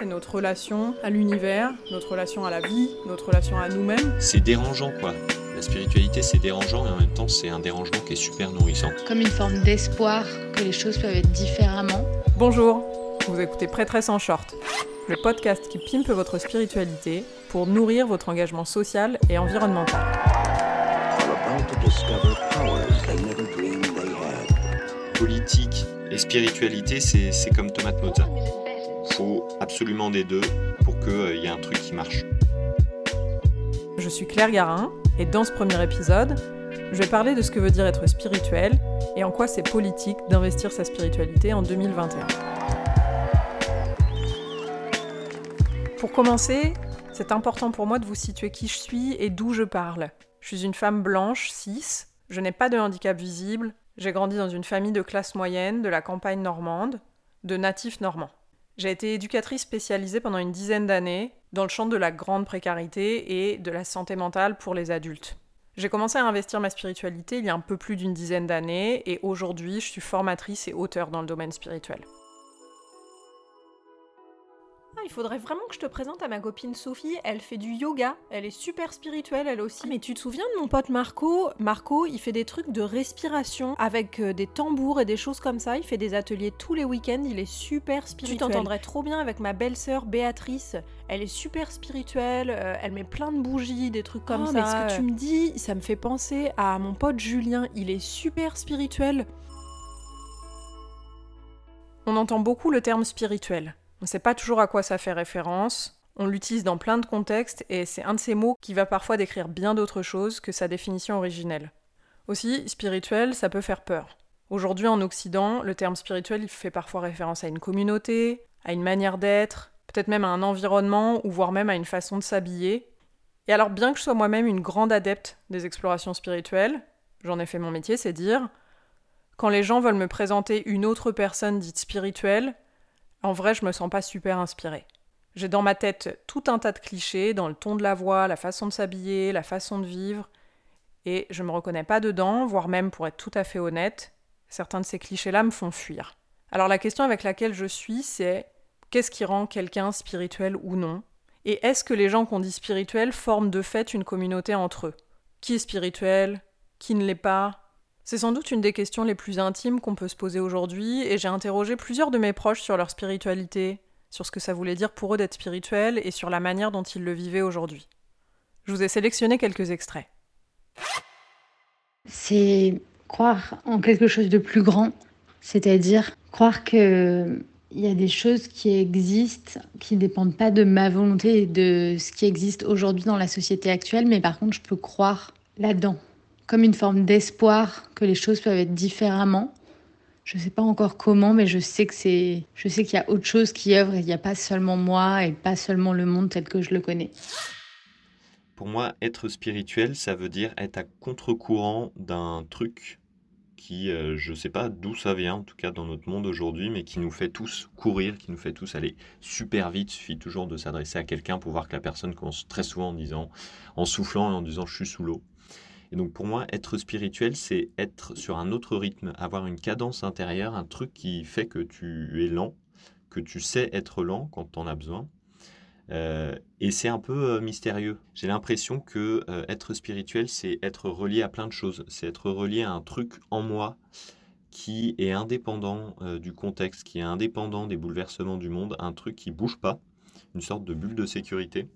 c'est notre relation à l'univers, notre relation à la vie, notre relation à nous-mêmes. C'est dérangeant quoi. La spiritualité c'est dérangeant et en même temps c'est un dérangement qui est super nourrissant. Comme une forme d'espoir que les choses peuvent être différemment. Bonjour, vous écoutez Prêtresse en short, le podcast qui pimpe votre spiritualité pour nourrir votre engagement social et environnemental. Politique et spiritualité c'est comme tomate mozza. Faut absolument des deux pour qu'il y ait un truc qui marche. Je suis Claire Garin et dans ce premier épisode, je vais parler de ce que veut dire être spirituel et en quoi c'est politique d'investir sa spiritualité en 2021. Pour commencer, c'est important pour moi de vous situer qui je suis et d'où je parle. Je suis une femme blanche, cis, je n'ai pas de handicap visible, j'ai grandi dans une famille de classe moyenne de la campagne normande, de natifs normands. J'ai été éducatrice spécialisée pendant une dizaine d'années dans le champ de la grande précarité et de la santé mentale pour les adultes. J'ai commencé à investir ma spiritualité il y a un peu plus d'une dizaine d'années et aujourd'hui je suis formatrice et auteur dans le domaine spirituel. Ah, il faudrait vraiment que je te présente à ma copine Sophie. Elle fait du yoga. Elle est super spirituelle, elle aussi. Mais tu te souviens de mon pote Marco? Marco, il fait des trucs de respiration avec euh, des tambours et des choses comme ça. Il fait des ateliers tous les week-ends. Il est super spirituel. Tu t'entendrais trop bien avec ma belle-sœur Béatrice. Elle est super spirituelle. euh, elle met plein de bougies, des trucs comme Oh, ça. Mais ce que tu me dis, ça me fait penser à mon pote Julien. Il est super spirituel. On entend beaucoup le terme spirituel. On ne sait pas toujours à quoi ça fait référence. On l'utilise dans plein de contextes et c'est un de ces mots qui va parfois décrire bien d'autres choses que sa définition originelle. Aussi, spirituel, ça peut faire peur. Aujourd'hui en Occident, le terme spirituel fait parfois référence à une communauté, à une manière d'être, peut-être même à un environnement ou voire même à une façon de s'habiller. Et alors bien que je sois moi-même une grande adepte des explorations spirituelles, j'en ai fait mon métier, c'est dire, quand les gens veulent me présenter une autre personne dite spirituelle, en vrai, je me sens pas super inspirée. J'ai dans ma tête tout un tas de clichés dans le ton de la voix, la façon de s'habiller, la façon de vivre, et je me reconnais pas dedans, voire même pour être tout à fait honnête, certains de ces clichés-là me font fuir. Alors la question avec laquelle je suis, c'est qu'est-ce qui rend quelqu'un spirituel ou non? Et est-ce que les gens qu'on dit spirituels forment de fait une communauté entre eux? Qui est spirituel? Qui ne l'est pas? C'est sans doute une des questions les plus intimes qu'on peut se poser aujourd'hui, et j'ai interrogé plusieurs de mes proches sur leur spiritualité, sur ce que ça voulait dire pour eux d'être spirituel et sur la manière dont ils le vivaient aujourd'hui. Je vous ai sélectionné quelques extraits. C'est croire en quelque chose de plus grand, c'est-à-dire croire que il y a des choses qui existent, qui ne dépendent pas de ma volonté et de ce qui existe aujourd'hui dans la société actuelle, mais par contre, je peux croire là-dedans, comme une forme d'espoir que les choses peuvent être différemment. Je ne sais pas encore comment, mais je sais que c'est, je sais qu'il y a autre chose qui œuvre et il n'y a pas seulement moi et pas seulement le monde tel que je le connais. Pour moi, être spirituel, ça veut dire être à contre-courant d'un truc qui, euh, je sais pas d'où ça vient, en tout cas dans notre monde aujourd'hui, mais qui nous fait tous courir, qui nous fait tous aller super vite. Il suffit toujours de s'adresser à quelqu'un pour voir que la personne commence très souvent en disant, en soufflant et en disant je suis sous l'eau. Et donc pour moi, être spirituel, c'est être sur un autre rythme, avoir une cadence intérieure, un truc qui fait que tu es lent, que tu sais être lent quand tu en as besoin. Euh, et c'est un peu euh, mystérieux. J'ai l'impression que euh, être spirituel, c'est être relié à plein de choses. C'est être relié à un truc en moi qui est indépendant du contexte, qui est indépendant des bouleversements du monde, un truc qui bouge pas, une sorte de bulle de sécurité.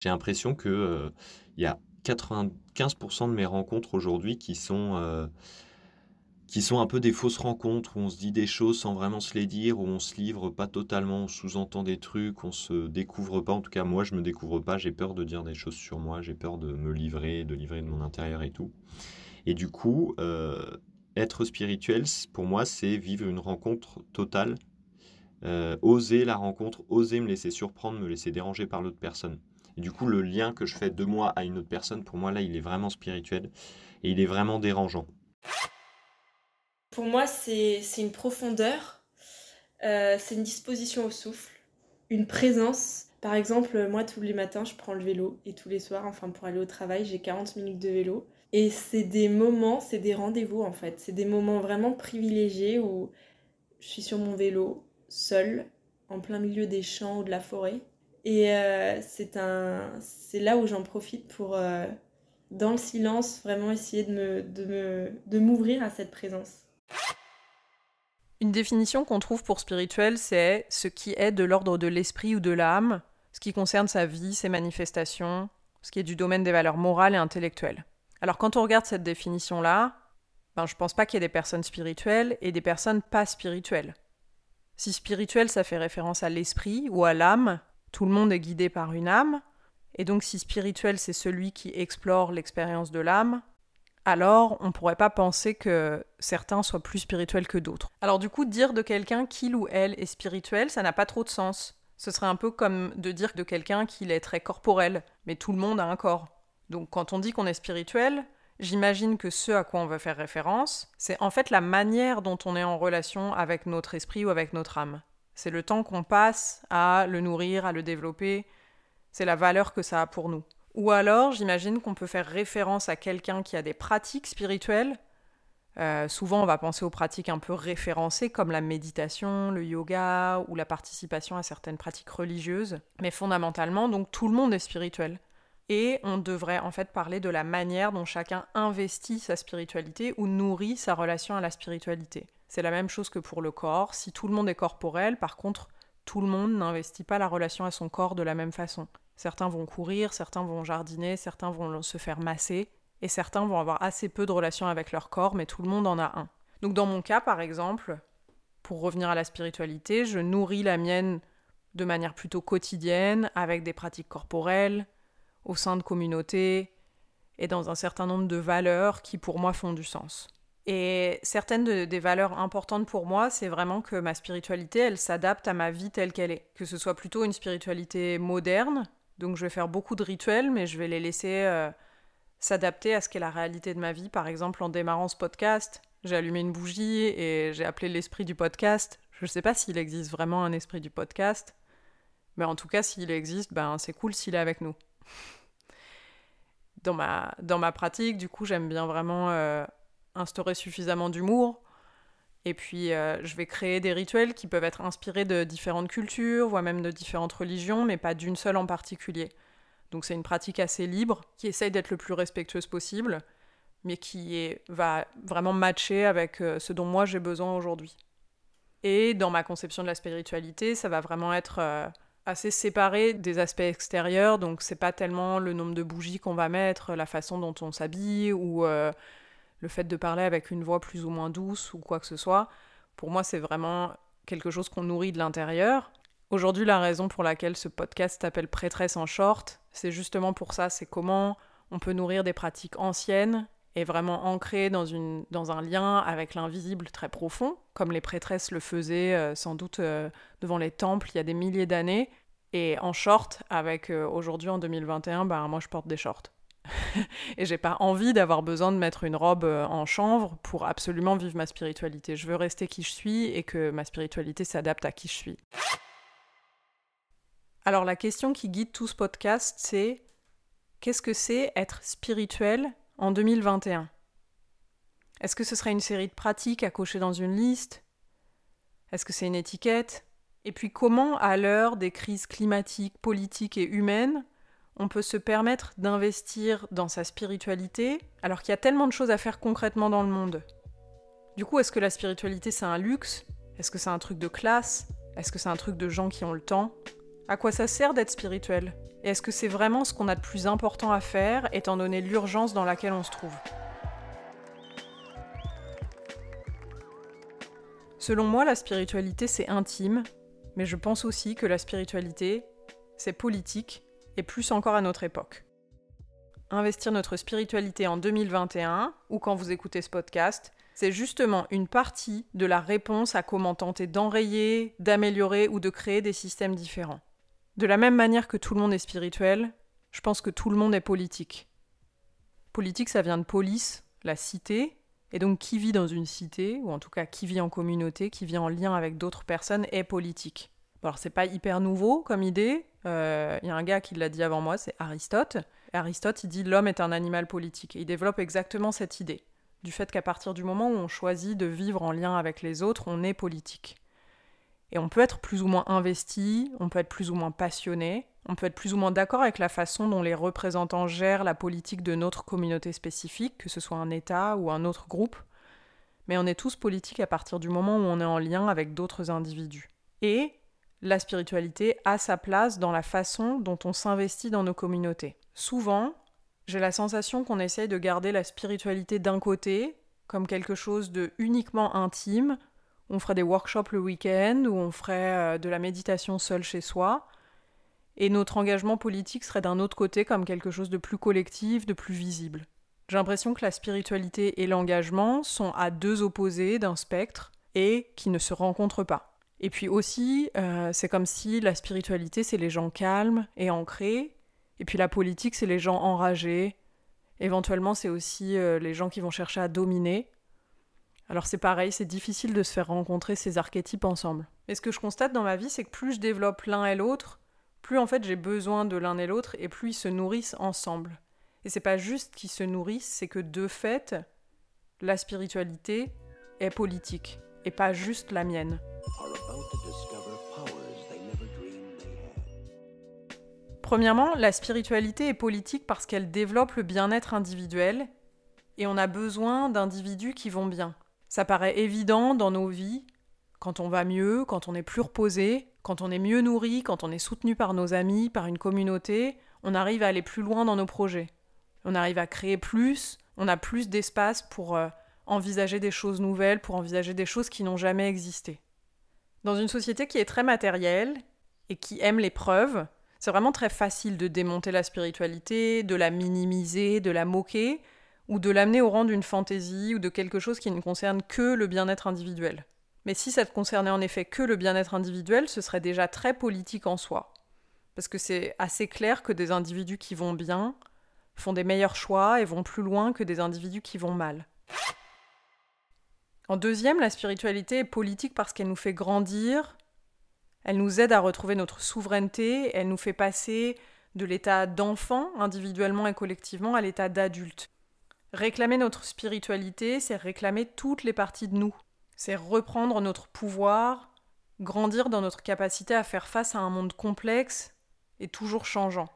J'ai l'impression que euh, il y a 95% de mes rencontres aujourd'hui qui sont euh, qui sont un peu des fausses rencontres où on se dit des choses sans vraiment se les dire, où on se livre pas totalement, on sous-entend des trucs, on se découvre pas. En tout cas, moi, je me découvre pas. J'ai peur de dire des choses sur moi, j'ai peur de me livrer, de livrer de mon intérieur et tout. Et du coup, euh, être spirituel, pour moi, c'est vivre une rencontre totale, euh, oser la rencontre, oser me laisser surprendre, me laisser déranger par l'autre personne. Et du coup, le lien que je fais de moi à une autre personne, pour moi, là, il est vraiment spirituel et il est vraiment dérangeant. Pour moi, c'est une profondeur, euh, c'est une disposition au souffle, une présence. Par exemple, moi, tous les matins, je prends le vélo et tous les soirs, enfin, pour aller au travail, j'ai 40 minutes de vélo. Et c'est des moments, c'est des rendez-vous en fait. C'est des moments vraiment privilégiés où je suis sur mon vélo, seule, en plein milieu des champs ou de la forêt. Et euh, c'est là où j'en profite pour, euh, dans le silence, vraiment essayer de me, de me, de m'ouvrir à cette présence. Une définition qu'on trouve pour spirituel, c'est ce qui est de l'ordre de l'esprit ou de l'âme, ce qui concerne sa vie, ses manifestations, ce qui est du domaine des valeurs morales et intellectuelles. Alors quand on regarde cette définition-là, ben, je pense pas qu'il y ait des personnes spirituelles et des personnes pas spirituelles. Si spirituel, ça fait référence à l'esprit ou à l'âme, tout le monde est guidé par une âme, et donc si spirituel c'est celui qui explore l'expérience de l'âme, alors on ne pourrait pas penser que certains soient plus spirituels que d'autres. Alors du coup, dire de quelqu'un qu'il ou elle est spirituel, ça n'a pas trop de sens. Ce serait un peu comme de dire de quelqu'un qu'il est très corporel, mais tout le monde a un corps. Donc quand on dit qu'on est spirituel, j'imagine que ce à quoi on veut faire référence, c'est en fait la manière dont on est en relation avec notre esprit ou avec notre âme. C'est le temps qu'on passe à le nourrir, à le développer, c'est la valeur que ça a pour nous. Ou alors, j'imagine qu'on peut faire référence à quelqu'un qui a des pratiques spirituelles. Euh, souvent, on va penser aux pratiques un peu référencées comme la méditation, le yoga ou la participation à certaines pratiques religieuses. Mais fondamentalement, donc tout le monde est spirituel. Et on devrait en fait parler de la manière dont chacun investit sa spiritualité ou nourrit sa relation à la spiritualité. C'est la même chose que pour le corps. Si tout le monde est corporel, par contre, tout le monde n'investit pas la relation à son corps de la même façon. Certains vont courir, certains vont jardiner, certains vont se faire masser, et certains vont avoir assez peu de relations avec leur corps, mais tout le monde en a un. Donc dans mon cas, par exemple, pour revenir à la spiritualité, je nourris la mienne de manière plutôt quotidienne, avec des pratiques corporelles, au sein de communautés, et dans un certain nombre de valeurs qui pour moi font du sens. Et certaines des valeurs importantes pour moi, c'est vraiment que ma spiritualité, elle s'adapte à ma vie telle qu'elle est. Que ce soit plutôt une spiritualité moderne, donc je vais faire beaucoup de rituels, mais je vais les laisser euh, s'adapter à ce qu'est la réalité de ma vie. Par exemple, en démarrant ce podcast, j'ai allumé une bougie et j'ai appelé l'esprit du podcast. Je ne sais pas s'il existe vraiment un esprit du podcast, mais en tout cas, s'il existe, ben, c'est cool s'il est avec nous. Dans ma, dans ma pratique, du coup, j'aime bien vraiment euh, instaurer suffisamment d'humour et puis, euh, je vais créer des rituels qui peuvent être inspirés de différentes cultures, voire même de différentes religions, mais pas d'une seule en particulier. Donc, c'est une pratique assez libre, qui essaye d'être le plus respectueuse possible, mais qui va vraiment matcher avec euh, ce dont moi j'ai besoin aujourd'hui. Et dans ma conception de la spiritualité, ça va vraiment être assez séparé des aspects extérieurs, donc c'est pas tellement le nombre de bougies qu'on va mettre, la façon dont on s'habille ou le fait de parler avec une voix plus ou moins douce ou quoi que ce soit, pour moi, c'est vraiment quelque chose qu'on nourrit de l'intérieur. Aujourd'hui, la raison pour laquelle ce podcast s'appelle Prêtresse en short, c'est justement pour ça, c'est comment on peut nourrir des pratiques anciennes et vraiment ancrées dans, une, dans un lien avec l'invisible très profond, comme les prêtresses le faisaient euh, sans doute euh, devant les temples il y a des milliers d'années. Et en short, avec euh, aujourd'hui en 2021, ben, moi je porte des shorts. et j'ai pas envie d'avoir besoin de mettre une robe en chanvre pour absolument vivre ma spiritualité. Je veux rester qui je suis et que ma spiritualité s'adapte à qui je suis. Alors la question qui guide tout ce podcast, c'est qu'est-ce que c'est être spirituel en 2021 Est-ce que ce serait une série de pratiques à cocher dans une liste? Est-ce que c'est une étiquette? Et puis comment, à l'heure des crises climatiques, politiques et humaines, on peut se permettre d'investir dans sa spiritualité alors qu'il y a tellement de choses à faire concrètement dans le monde? Du coup, est-ce que la spiritualité c'est un luxe? Est-ce que c'est un truc de classe? Est-ce que c'est un truc de gens qui ont le temps? À quoi ça sert d'être spirituel? Est-ce que c'est vraiment ce qu'on a de plus important à faire étant donné l'urgence dans laquelle on se trouve? Selon moi, la spiritualité c'est intime, mais je pense aussi que la spiritualité c'est politique et plus encore à notre époque. Investir notre spiritualité en 2021, ou quand vous écoutez ce podcast, c'est justement une partie de la réponse à comment tenter d'enrayer, d'améliorer ou de créer des systèmes différents. De la même manière que tout le monde est spirituel, je pense que tout le monde est politique. Politique, ça vient de police, la cité, et donc qui vit dans une cité, ou en tout cas qui vit en communauté, qui vit en lien avec d'autres personnes, est politique. alors c'est pas hyper nouveau comme idée, il euh, y a un gars qui l'a dit avant moi, c'est Aristote. Aristote, il dit l'homme est un animal politique. Et il développe exactement cette idée, du fait qu'à partir du moment où on choisit de vivre en lien avec les autres, on est politique. Et on peut être plus ou moins investi, on peut être plus ou moins passionné, on peut être plus ou moins d'accord avec la façon dont les représentants gèrent la politique de notre communauté spécifique, que ce soit un État ou un autre groupe. Mais on est tous politiques à partir du moment où on est en lien avec d'autres individus. Et la spiritualité a sa place dans la façon dont on s'investit dans nos communautés. Souvent, j'ai la sensation qu'on essaye de garder la spiritualité d'un côté, comme quelque chose de uniquement intime. On ferait des workshops le week-end, ou on ferait euh, de la méditation seul chez soi. Et notre engagement politique serait d'un autre côté comme quelque chose de plus collectif, de plus visible. J'ai l'impression que la spiritualité et l'engagement sont à deux opposés d'un spectre et qui ne se rencontrent pas. Et puis aussi, euh, c'est comme si la spiritualité, c'est les gens calmes et ancrés, et puis la politique, c'est les gens enragés. Éventuellement, c'est aussi euh, les gens qui vont chercher à dominer. Alors c'est pareil, c'est difficile de se faire rencontrer ces archétypes ensemble. Et ce que je constate dans ma vie, c'est que plus je développe l'un et l'autre, plus en fait j'ai besoin de l'un et l'autre, et plus ils se nourrissent ensemble. Et c'est pas juste qu'ils se nourrissent, c'est que de fait, la spiritualité est politique, et pas juste la mienne. Premièrement, la spiritualité est politique parce qu'elle développe le bien-être individuel et on a besoin d'individus qui vont bien. Ça paraît évident dans nos vies, quand on va mieux, quand on est plus reposé, quand on est mieux nourri, quand on est soutenu par nos amis, par une communauté, on arrive à aller plus loin dans nos projets. On arrive à créer plus, on a plus d'espace pour euh, envisager des choses nouvelles, pour envisager des choses qui n'ont jamais existé. Dans une société qui est très matérielle et qui aime les preuves, c'est vraiment très facile de démonter la spiritualité, de la minimiser, de la moquer, ou de l'amener au rang d'une fantaisie ou de quelque chose qui ne concerne que le bien-être individuel. Mais si ça ne concernait en effet que le bien-être individuel, ce serait déjà très politique en soi. Parce que c'est assez clair que des individus qui vont bien font des meilleurs choix et vont plus loin que des individus qui vont mal. En deuxième, la spiritualité est politique parce qu'elle nous fait grandir, elle nous aide à retrouver notre souveraineté, elle nous fait passer de l'état d'enfant, individuellement et collectivement, à l'état d'adulte. Réclamer notre spiritualité, c'est réclamer toutes les parties de nous. C'est reprendre notre pouvoir, grandir dans notre capacité à faire face à un monde complexe et toujours changeant.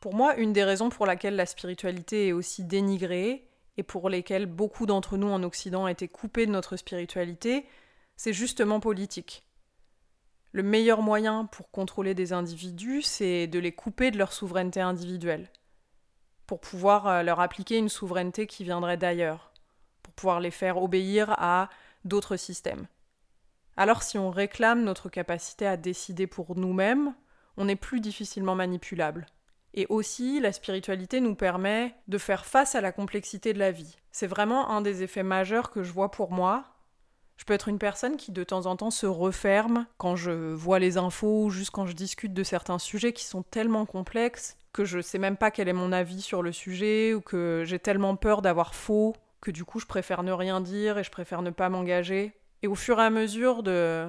Pour moi, une des raisons pour laquelle la spiritualité est aussi dénigrée, et pour lesquelles beaucoup d'entre nous en Occident été coupés de notre spiritualité, c'est justement politique. Le meilleur moyen pour contrôler des individus, c'est de les couper de leur souveraineté individuelle, pour pouvoir euh, leur appliquer une souveraineté qui viendrait d'ailleurs, pour pouvoir les faire obéir à d'autres systèmes. Alors si on réclame notre capacité à décider pour nous-mêmes, on est plus difficilement manipulable. Et aussi, la spiritualité nous permet de faire face à la complexité de la vie. C'est vraiment un des effets majeurs que je vois pour moi, je peux être une personne qui de temps en temps se referme quand je vois les infos ou juste quand je discute de certains sujets qui sont tellement complexes que je sais même pas quel est mon avis sur le sujet ou que j'ai tellement peur d'avoir faux que du coup je préfère ne rien dire et je préfère ne pas m'engager. Et au fur et à mesure de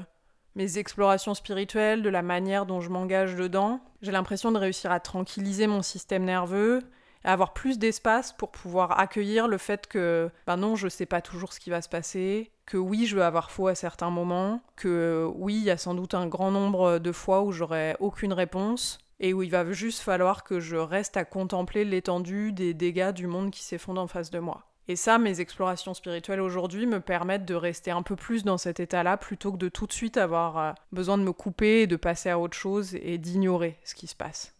mes explorations spirituelles, de la manière dont je m'engage dedans, j'ai l'impression de réussir à tranquilliser mon système nerveux avoir plus d'espace pour pouvoir accueillir le fait que, ben non, je sais pas toujours ce qui va se passer, que oui, je vais avoir faux à certains moments, que oui, il y a sans doute un grand nombre de fois où j'aurai aucune réponse, et où il va juste falloir que je reste à contempler l'étendue des dégâts du monde qui s'effondre en face de moi. Et ça, mes explorations spirituelles aujourd'hui me permettent de rester un peu plus dans cet état-là plutôt que de tout de suite avoir euh, besoin de me couper, de passer à autre chose et d'ignorer ce qui se passe.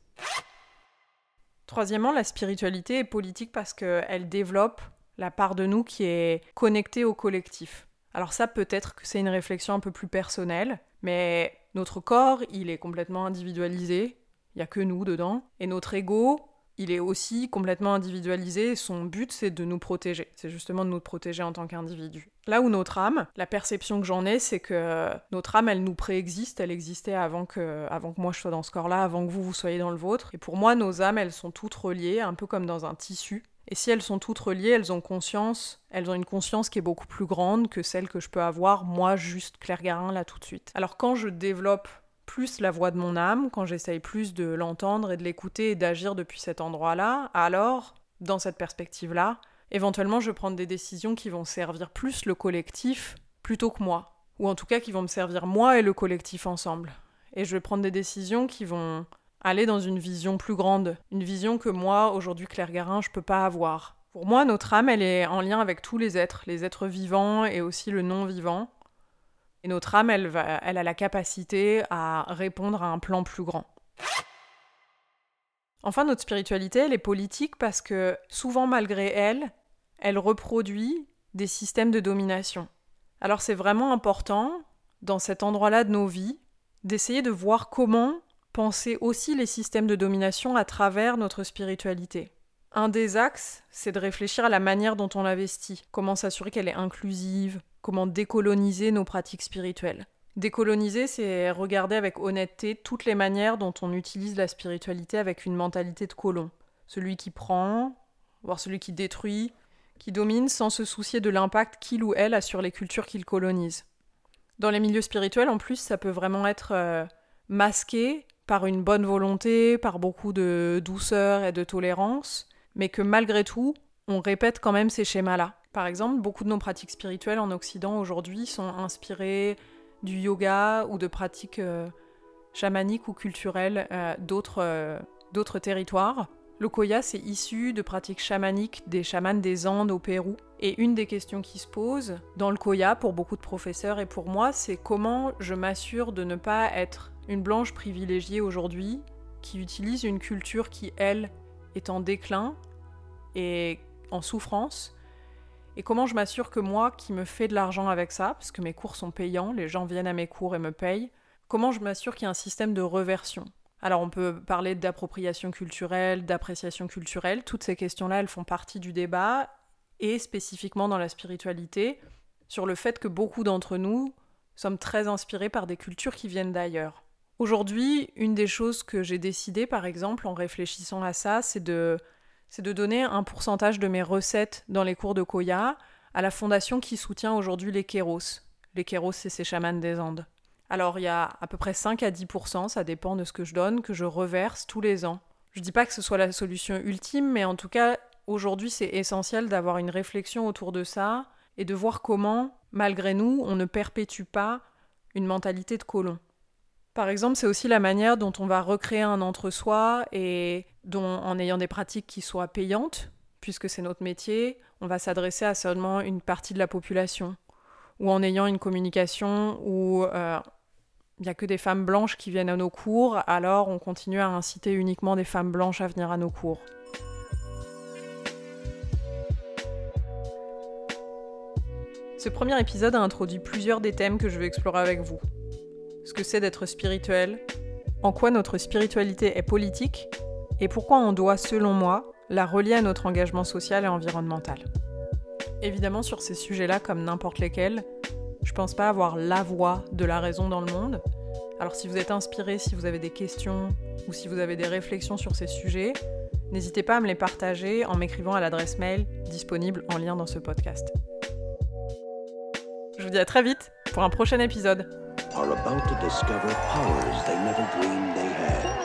Troisièmement, la spiritualité est politique parce qu'elle développe la part de nous qui est connectée au collectif. Alors ça, peut-être que c'est une réflexion un peu plus personnelle, mais notre corps, il est complètement individualisé, il n'y a que nous dedans, et notre ego, il est aussi complètement individualisé son but c'est de nous protéger. C'est justement de nous protéger en tant qu'individu. Là où notre âme, la perception que j'en ai, c'est que notre âme, elle nous préexiste, elle existait avant que, avant que moi je sois dans ce corps-là, avant que vous, vous soyez dans le vôtre. Et pour moi, nos âmes, elles sont toutes reliées, un peu comme dans un tissu. Et si elles sont toutes reliées, elles ont conscience, elles ont une conscience qui est beaucoup plus grande que celle que je peux avoir, moi, juste Claire Garin, là, tout de suite. Alors quand je développe plus la voix de mon âme, quand j'essaye plus de l'entendre et de l'écouter et d'agir depuis cet endroit-là, alors, dans cette perspective-là, éventuellement je prends des décisions qui vont servir plus le collectif plutôt que moi. ou en tout cas qui vont me servir moi et le collectif ensemble. Et je vais prendre des décisions qui vont aller dans une vision plus grande, une vision que moi, aujourd'hui Claire Garin, je peux pas avoir. Pour moi, notre âme, elle est en lien avec tous les êtres, les êtres vivants et aussi le non-vivant. Et notre âme, elle, a la capacité à répondre à un plan plus grand. Enfin, notre spiritualité, elle est politique parce que souvent, malgré elle, elle reproduit des systèmes de domination. Alors c'est vraiment important, dans cet endroit-là de nos vies, d'essayer de voir comment penser aussi les systèmes de domination à travers notre spiritualité. Un des axes, c'est de réfléchir à la manière dont on l'investit, comment s'assurer qu'elle est inclusive, comment décoloniser nos pratiques spirituelles. Décoloniser, c'est regarder avec honnêteté toutes les manières dont on utilise la spiritualité avec une mentalité de colon. Celui qui prend, voire celui qui détruit, qui domine sans se soucier de l'impact qu'il ou elle a sur les cultures qu'il colonise. Dans les milieux spirituels, en plus, ça peut vraiment être euh, masqué par une bonne volonté, par beaucoup de douceur et de tolérance, mais que malgré tout, on répète quand même ces schémas-là. Par exemple, beaucoup de nos pratiques spirituelles en Occident aujourd'hui sont inspirées du yoga ou de pratiques euh, chamaniques ou culturelles euh, euh, d'autres territoires. Le koya, c'est issu de pratiques chamaniques des chamans des Andes au Pérou. Et une des questions qui se posent dans le koya pour beaucoup de professeurs et pour moi, c'est comment je m'assure de ne pas être une blanche privilégiée aujourd'hui qui utilise une culture qui, elle, est en déclin et en souffrance et comment je m'assure que moi, qui me fais de l'argent avec ça, parce que mes cours sont payants, les gens viennent à mes cours et me payent, comment je m'assure qu'il y a un système de reversion? Alors on peut parler d'appropriation culturelle, d'appréciation culturelle, toutes ces questions-là, elles font partie du débat, et spécifiquement dans la spiritualité, sur le fait que beaucoup d'entre nous sommes très inspirés par des cultures qui viennent d'ailleurs. Aujourd'hui, une des choses que j'ai décidé, par exemple, en réfléchissant à ça, c'est de c'est de donner un pourcentage de mes recettes dans les cours de Koya à la fondation qui soutient aujourd'hui les Kéros. Les Kéros, c'est ces chamans des Andes. Alors il y a à peu près 5 à 10%, ça dépend de ce que je donne, que je reverse tous les ans. Je dis pas que ce soit la solution ultime, mais en tout cas, aujourd'hui, c'est essentiel d'avoir une réflexion autour de ça et de voir comment, malgré nous, on ne perpétue pas une mentalité de colon. Par exemple, c'est aussi la manière dont on va recréer un entre-soi et dont, en ayant des pratiques qui soient payantes, puisque c'est notre métier, on va s'adresser à seulement une partie de la population. Ou en ayant une communication où euh, il n'y a que des femmes blanches qui viennent à nos cours, alors on continue à inciter uniquement des femmes blanches à venir à nos cours. Ce premier épisode a introduit plusieurs des thèmes que je vais explorer avec vous ce que c'est d'être spirituel, en quoi notre spiritualité est politique et pourquoi on doit, selon moi, la relier à notre engagement social et environnemental. Évidemment, sur ces sujets-là, comme n'importe lesquels, je pense pas avoir la voix de la raison dans le monde. Alors si vous êtes inspiré, si vous avez des questions ou si vous avez des réflexions sur ces sujets, n'hésitez pas à me les partager en m'écrivant à l'adresse mail disponible en lien dans ce podcast. Je vous dis à très vite pour un prochain épisode. Are about to discover powers they never dreamed they had.